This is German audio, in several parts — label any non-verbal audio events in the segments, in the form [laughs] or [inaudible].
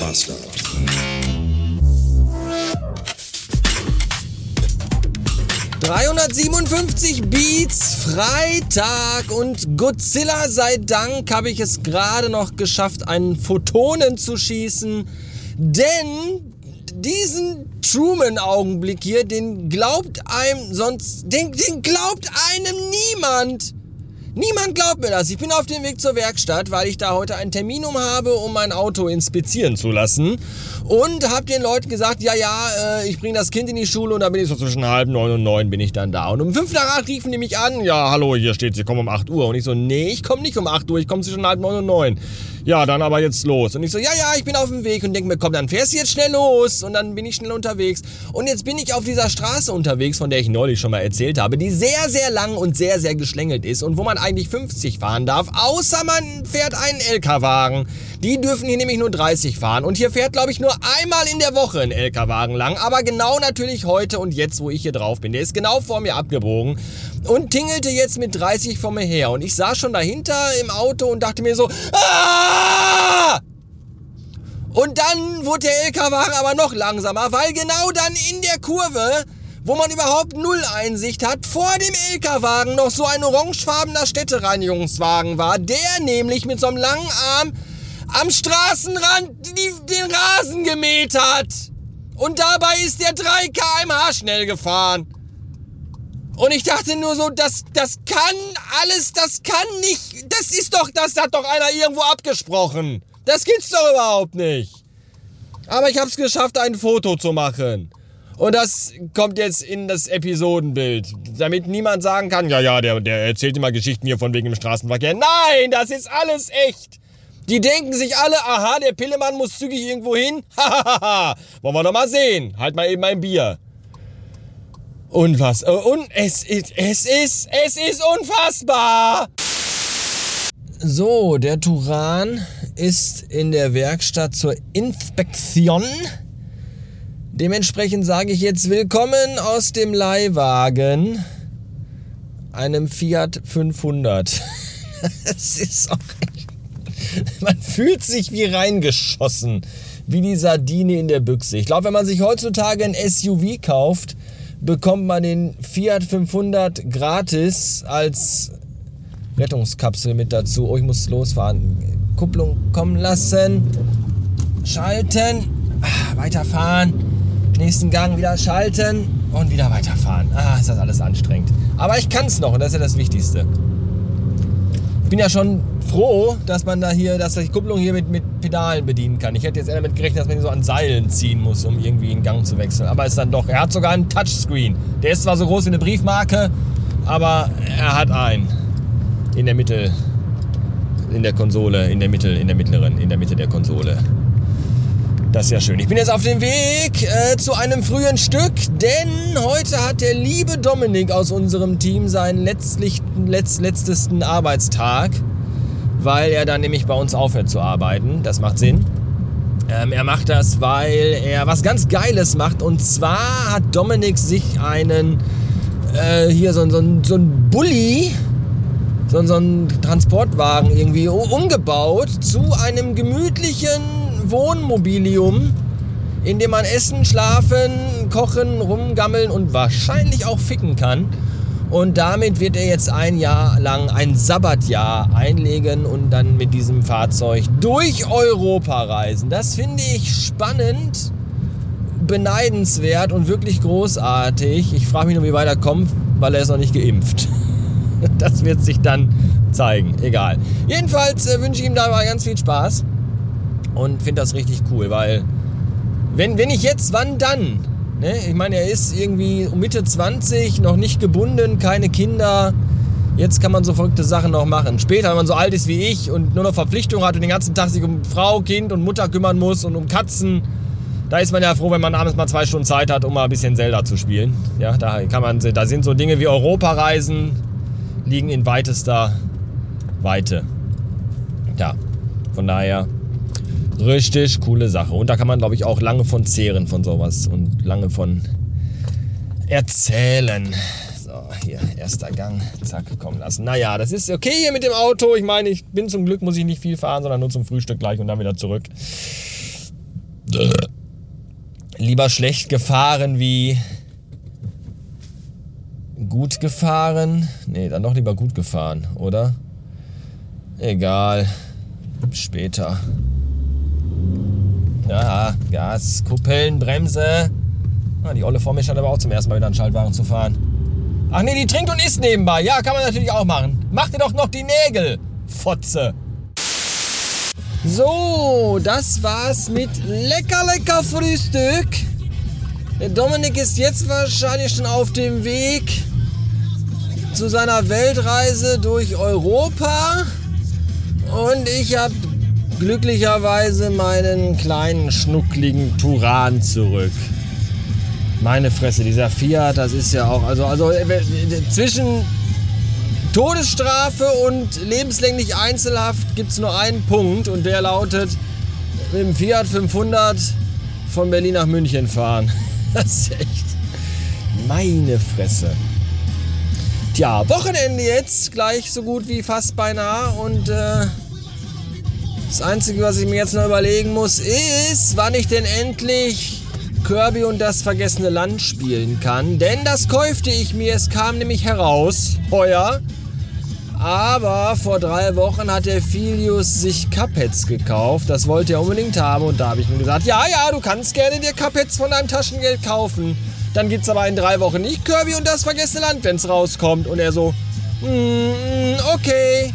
Master. ...357 Beats, Freitag und Godzilla sei Dank habe ich es gerade noch geschafft, einen Photonen zu schießen. Denn diesen Truman-Augenblick hier, den glaubt einem sonst... Den, den glaubt einem niemand. Niemand glaubt mir das. Ich bin auf dem Weg zur Werkstatt, weil ich da heute einen Termin um habe, um mein Auto inspizieren zu lassen. Und habe den Leuten gesagt, ja, ja, äh, ich bringe das Kind in die Schule und dann bin ich so zwischen halb neun und neun bin ich dann da. Und um fünf nach acht riefen die mich an, ja, hallo, hier steht, sie kommen um acht Uhr. Und ich so, nee, ich komme nicht um acht Uhr, ich komme zwischen halb neun und neun. Ja, dann aber jetzt los. Und ich so, ja, ja, ich bin auf dem Weg und denke mir, komm, dann fährst du jetzt schnell los. Und dann bin ich schnell unterwegs. Und jetzt bin ich auf dieser Straße unterwegs, von der ich neulich schon mal erzählt habe, die sehr, sehr lang und sehr, sehr geschlängelt ist und wo man eigentlich 50 fahren darf, außer man fährt einen LKW-Wagen. Die dürfen hier nämlich nur 30 fahren. Und hier fährt, glaube ich, nur einmal in der Woche ein LKW-Wagen lang. Aber genau natürlich heute und jetzt, wo ich hier drauf bin. Der ist genau vor mir abgebogen und tingelte jetzt mit 30 vor mir her. Und ich saß schon dahinter im Auto und dachte mir so, Und dann wurde der LKW-Wagen aber noch langsamer, weil genau dann in der Kurve, wo man überhaupt null Einsicht hat, vor dem LKW-Wagen noch so ein orangefarbener Städtereinigungswagen war, der nämlich mit so einem langen Arm am Straßenrand den Rasen gemäht hat. Und dabei ist der 3 kmh schnell gefahren. Und ich dachte nur so, das, das kann alles, das kann nicht, das ist doch, das hat doch einer irgendwo abgesprochen. Das gibt's doch überhaupt nicht. Aber ich habe es geschafft, ein Foto zu machen. Und das kommt jetzt in das Episodenbild, damit niemand sagen kann, ja, ja, der, der erzählt immer Geschichten hier von wegen dem Straßenverkehr. Nein, das ist alles echt. Die denken sich alle, aha, der Pillemann muss zügig irgendwo hin. Hahaha, [laughs] wollen wir doch mal sehen. Halt mal eben ein Bier. Und was? Äh, und es ist, es ist, es ist unfassbar. So, der Turan ist in der Werkstatt zur Inspektion. Dementsprechend sage ich jetzt willkommen aus dem Leihwagen, einem Fiat 500. Es [laughs] ist auch man fühlt sich wie reingeschossen, wie die Sardine in der Büchse. Ich glaube, wenn man sich heutzutage ein SUV kauft, bekommt man den Fiat 500 gratis als Rettungskapsel mit dazu. Oh, ich muss losfahren. Kupplung kommen lassen. Schalten. Ah, weiterfahren. Nächsten Gang wieder schalten und wieder weiterfahren. Ah, ist das alles anstrengend. Aber ich kann es noch und das ist ja das Wichtigste. Ich bin ja schon froh, dass man da hier, dass die Kupplung hier mit, mit Pedalen bedienen kann. Ich hätte jetzt eher damit gerechnet, dass man ihn so an Seilen ziehen muss, um irgendwie in Gang zu wechseln. Aber ist dann doch, er hat sogar einen Touchscreen. Der ist zwar so groß wie eine Briefmarke, aber er hat einen. In der Mitte, in der Konsole, in der Mitte, in der mittleren, in der Mitte der Konsole. Das ist ja schön. Ich bin jetzt auf dem Weg äh, zu einem frühen Stück, denn heute hat der liebe Dominik aus unserem Team seinen letztlich, letzt, letztesten Arbeitstag, weil er dann nämlich bei uns aufhört zu arbeiten. Das macht Sinn. Ähm, er macht das, weil er was ganz Geiles macht. Und zwar hat Dominik sich einen, äh, hier so, so, so ein Bulli, so, so einen Transportwagen irgendwie umgebaut zu einem gemütlichen Wohnmobilium, in dem man essen, schlafen, kochen, rumgammeln und wahrscheinlich auch ficken kann. Und damit wird er jetzt ein Jahr lang ein Sabbatjahr einlegen und dann mit diesem Fahrzeug durch Europa reisen. Das finde ich spannend, beneidenswert und wirklich großartig. Ich frage mich nur, wie weit er kommt, weil er ist noch nicht geimpft. [laughs] Das wird sich dann zeigen. Egal. Jedenfalls äh, wünsche ich ihm dabei ganz viel Spaß und finde das richtig cool, weil wenn, wenn ich jetzt, wann dann? Ne? Ich meine, er ist irgendwie Mitte 20, noch nicht gebunden, keine Kinder. Jetzt kann man so verrückte Sachen noch machen. Später, wenn man so alt ist wie ich und nur noch Verpflichtungen hat und den ganzen Tag sich um Frau, Kind und Mutter kümmern muss und um Katzen, da ist man ja froh, wenn man abends mal zwei Stunden Zeit hat, um mal ein bisschen Zelda zu spielen. Ja, da kann man, da sind so Dinge wie Europareisen liegen in weitester Weite. Ja, von daher Richtig coole Sache. Und da kann man, glaube ich, auch lange von zehren von sowas und lange von erzählen. So, hier, erster Gang, zack, kommen lassen. Naja, das ist okay hier mit dem Auto. Ich meine, ich bin zum Glück, muss ich nicht viel fahren, sondern nur zum Frühstück gleich und dann wieder zurück. Lieber schlecht gefahren wie gut gefahren. Nee, dann doch lieber gut gefahren, oder? Egal. Später. Ja, Gas, Kuppeln, Bremse. Ah, die Olle vor mir scheint aber auch zum ersten Mal wieder einen Schaltwagen zu fahren. Ach nee, die trinkt und isst nebenbei. Ja, kann man natürlich auch machen. Mach dir doch noch die Nägel, Fotze. So, das war's mit lecker, lecker Frühstück. Der Dominik ist jetzt wahrscheinlich schon auf dem Weg zu seiner Weltreise durch Europa. Und ich habe glücklicherweise meinen kleinen schnuckligen Turan zurück. Meine Fresse, dieser Fiat, das ist ja auch, also, also äh, zwischen Todesstrafe und lebenslänglich Einzelhaft gibt es nur einen Punkt und der lautet mit dem Fiat 500 von Berlin nach München fahren. [laughs] Das ist echt meine Fresse. Tja, Wochenende jetzt, gleich so gut wie fast beinahe und äh, das Einzige, was ich mir jetzt noch überlegen muss, ist, wann ich denn endlich Kirby und das vergessene Land spielen kann. Denn das kaufte ich mir. Es kam nämlich heraus, heuer. Aber vor drei Wochen hat der Filius sich Cupheads gekauft. Das wollte er unbedingt haben. Und da habe ich mir gesagt, ja, ja, du kannst gerne dir Cupheads von deinem Taschengeld kaufen. Dann gibt es aber in drei Wochen nicht Kirby und das vergessene Land, wenn es rauskommt. Und er so, mm, okay.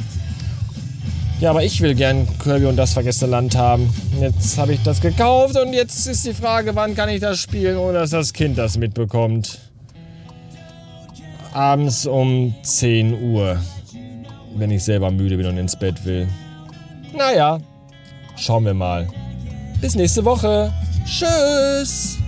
Ja, aber ich will gern Kirby und das vergessene Land haben. Jetzt habe ich das gekauft und jetzt ist die Frage, wann kann ich das spielen, ohne dass das Kind das mitbekommt. Abends um 10 Uhr, wenn ich selber müde bin und ins Bett will. Naja, schauen wir mal. Bis nächste Woche. Tschüss.